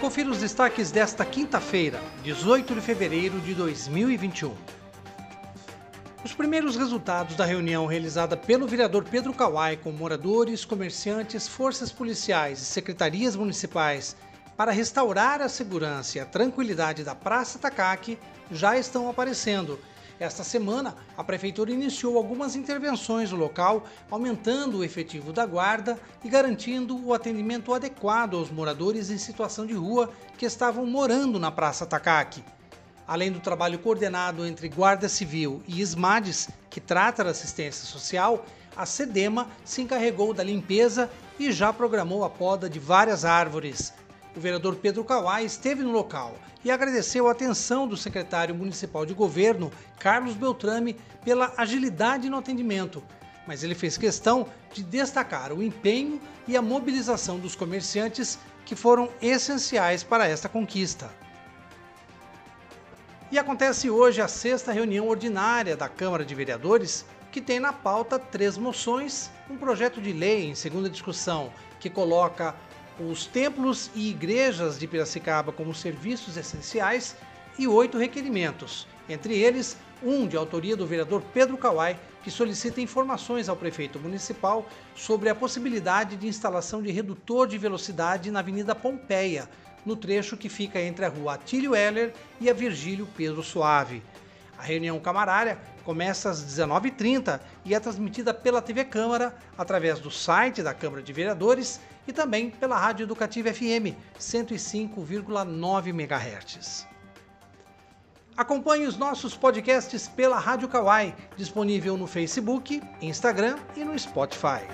Confira os destaques desta quinta-feira, 18 de fevereiro de 2021. Os primeiros resultados da reunião realizada pelo vereador Pedro Kawai com moradores, comerciantes, forças policiais e secretarias municipais para restaurar a segurança e a tranquilidade da Praça Takaki já estão aparecendo. Esta semana, a Prefeitura iniciou algumas intervenções no local, aumentando o efetivo da guarda e garantindo o atendimento adequado aos moradores em situação de rua que estavam morando na Praça Takaki. Além do trabalho coordenado entre Guarda Civil e SMADES, que trata da assistência social, a SEDEMA se encarregou da limpeza e já programou a poda de várias árvores. O vereador Pedro Kawai esteve no local e agradeceu a atenção do secretário municipal de governo, Carlos Beltrame, pela agilidade no atendimento. Mas ele fez questão de destacar o empenho e a mobilização dos comerciantes que foram essenciais para esta conquista. E acontece hoje a sexta reunião ordinária da Câmara de Vereadores, que tem na pauta três moções, um projeto de lei em segunda discussão que coloca os templos e igrejas de Piracicaba como serviços essenciais e oito requerimentos, entre eles um de autoria do vereador Pedro Kawai, que solicita informações ao prefeito municipal sobre a possibilidade de instalação de redutor de velocidade na Avenida Pompeia, no trecho que fica entre a rua Atílio Heller e a Virgílio Pedro Suave. A reunião camarária começa às 19h30 e é transmitida pela TV Câmara, através do site da Câmara de Vereadores e também pela Rádio Educativa FM 105,9 MHz. Acompanhe os nossos podcasts pela Rádio Kawai, disponível no Facebook, Instagram e no Spotify.